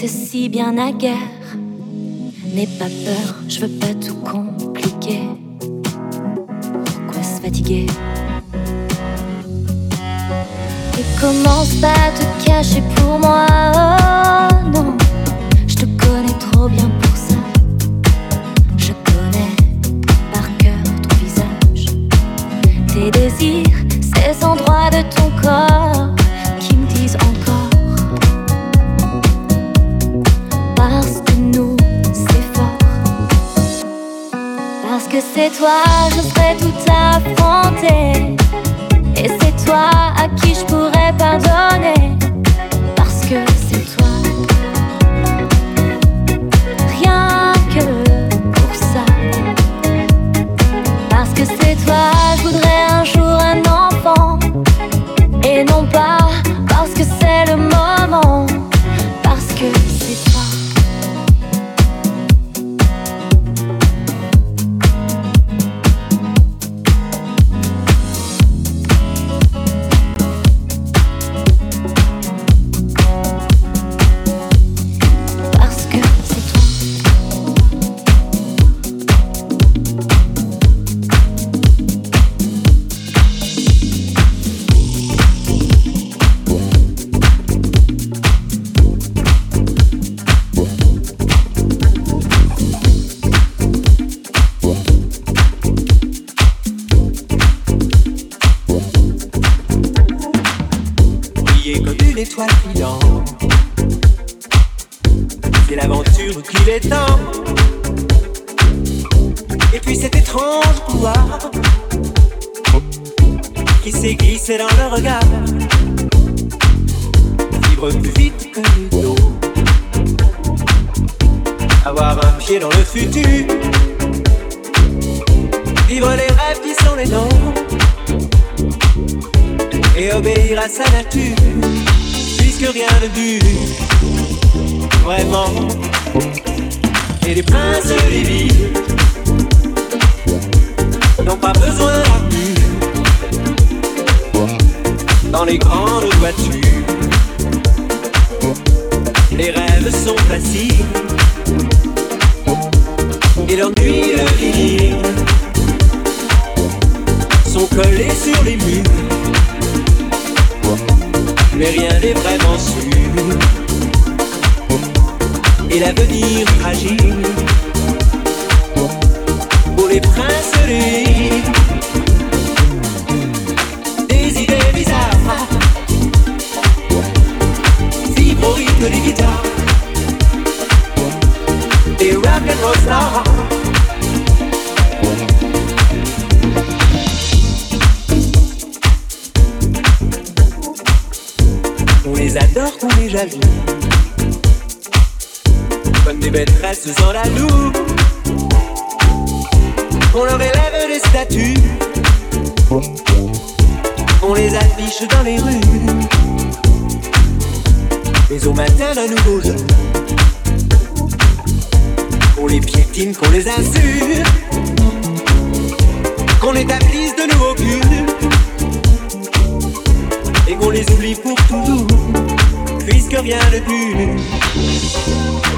C'est si bien à guerre. N'aie pas peur, je veux pas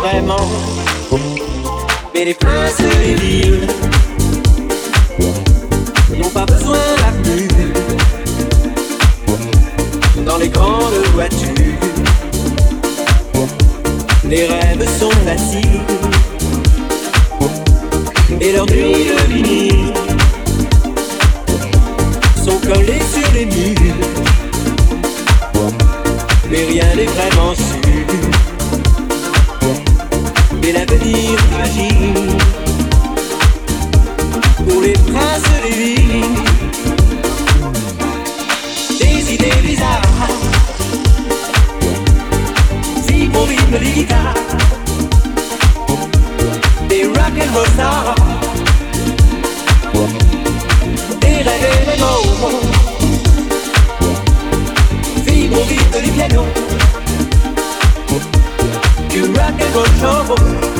vraiment, mais les places et les villes n'ont pas besoin d'avenue. Dans les grandes voitures, les rêves sont faciles et leurs nuits de vinyle sont collés sur les murs. Mais rien n'est vraiment sûr et l'avenir fragile pour les princes des villes. Des idées bizarres, vibrent au rythme des guitares, des rock and roll stars, des rêves et des mots, vibrent au rythme du piano. Du rock and roll show.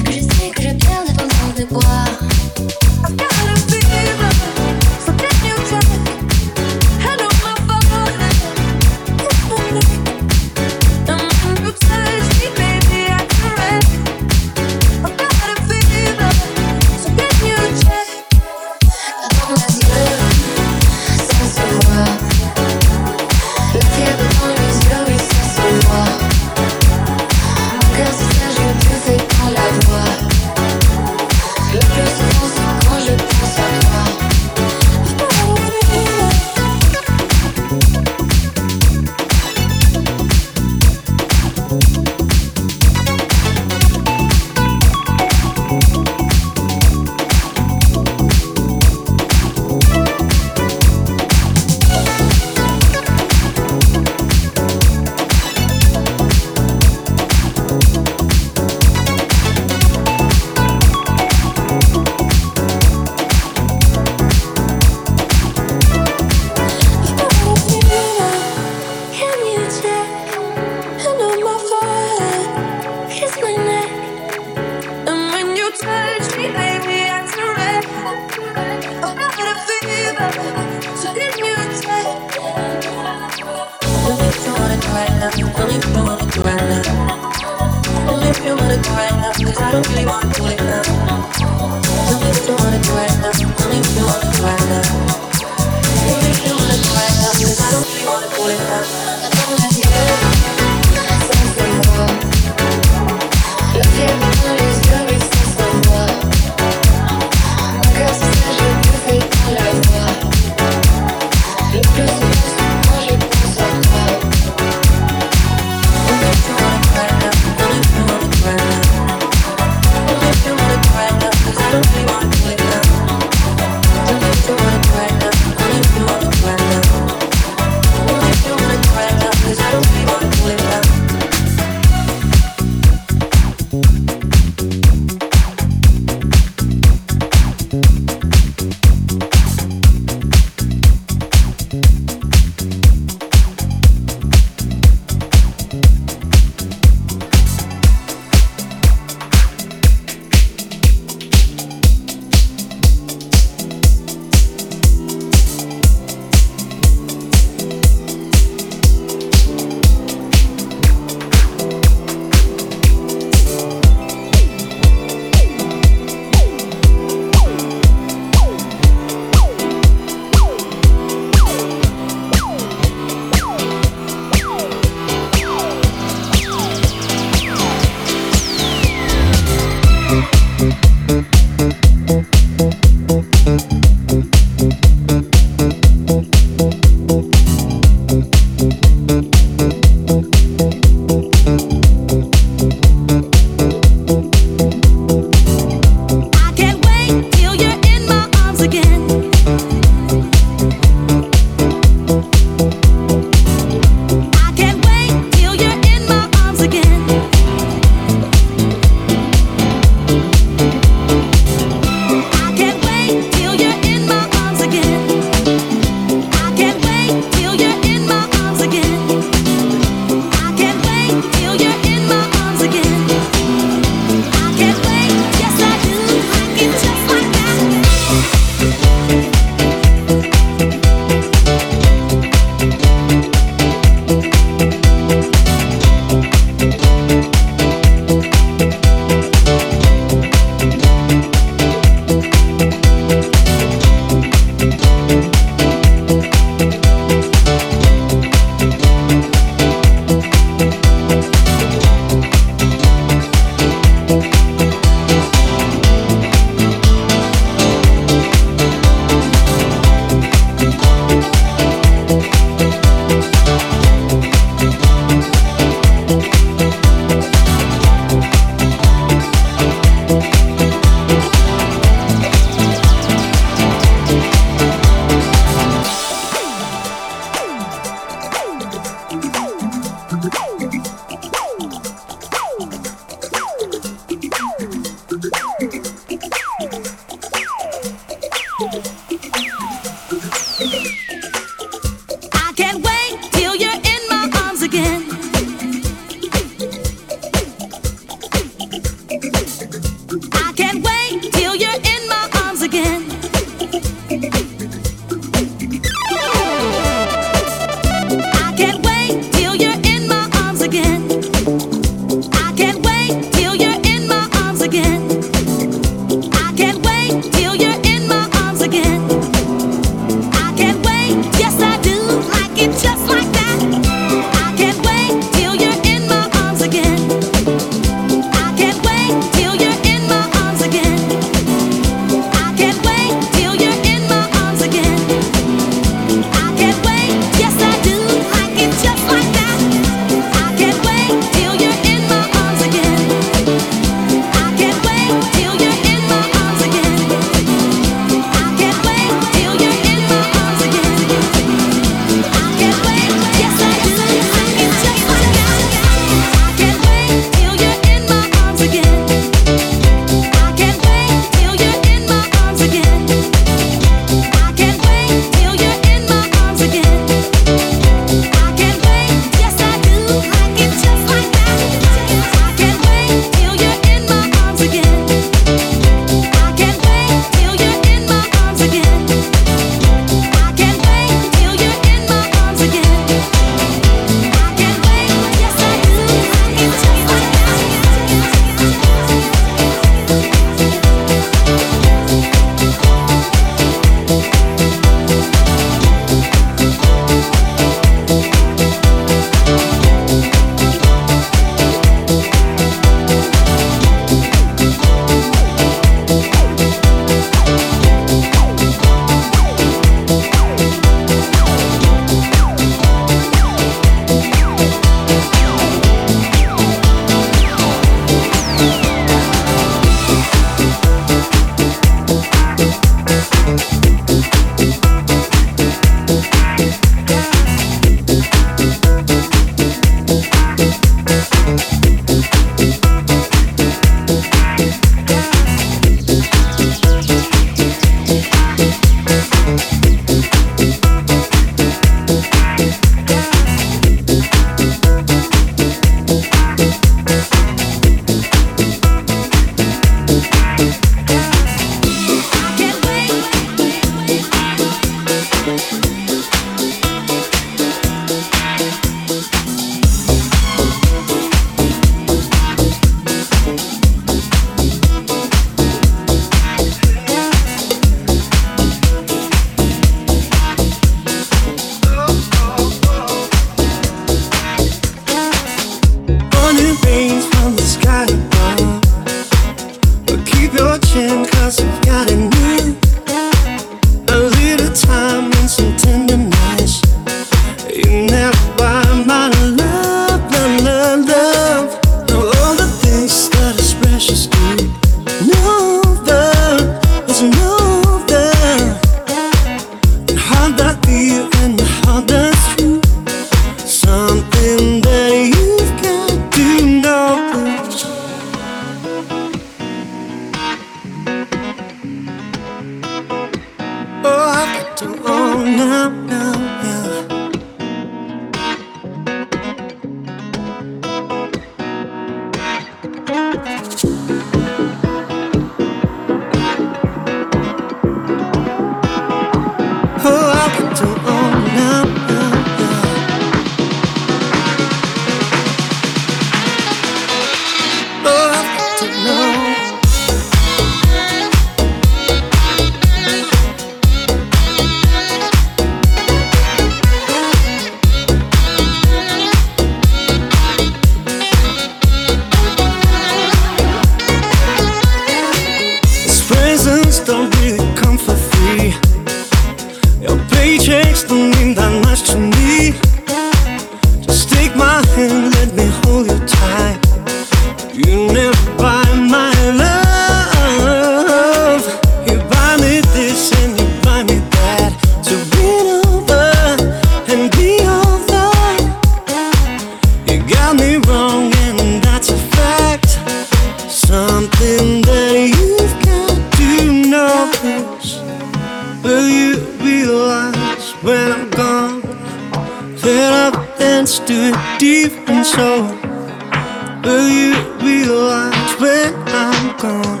Will you realize when I'm gone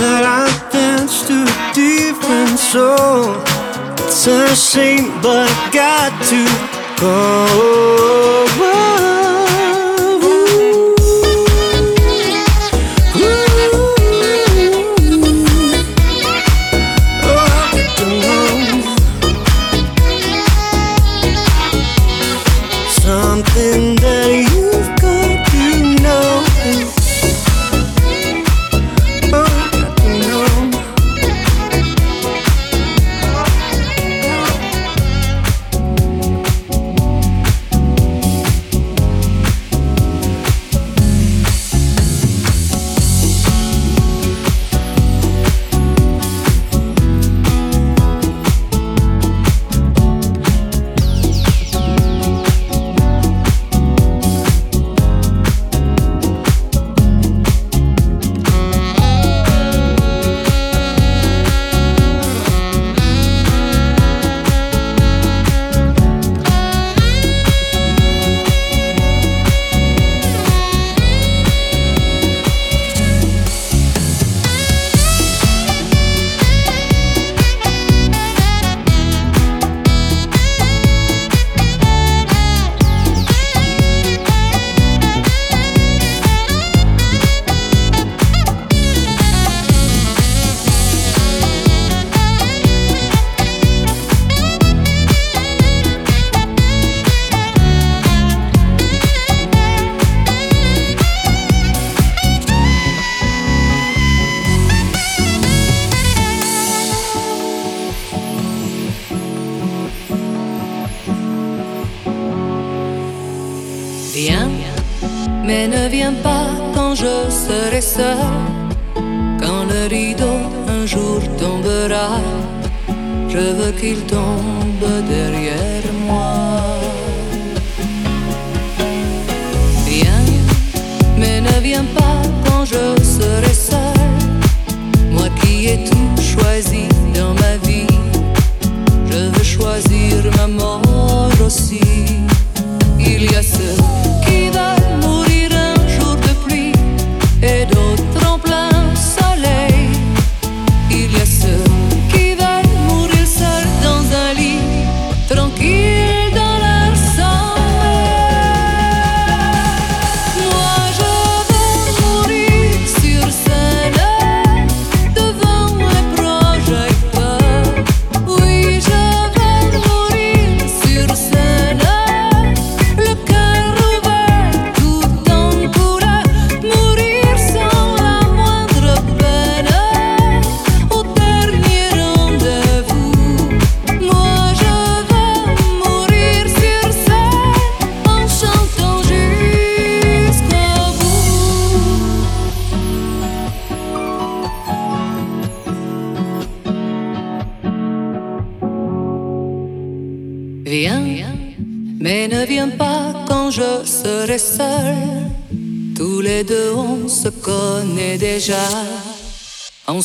that I've danced too deep and so it's a shame, but I got to go.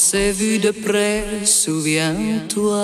S'est vu de près, souviens-toi.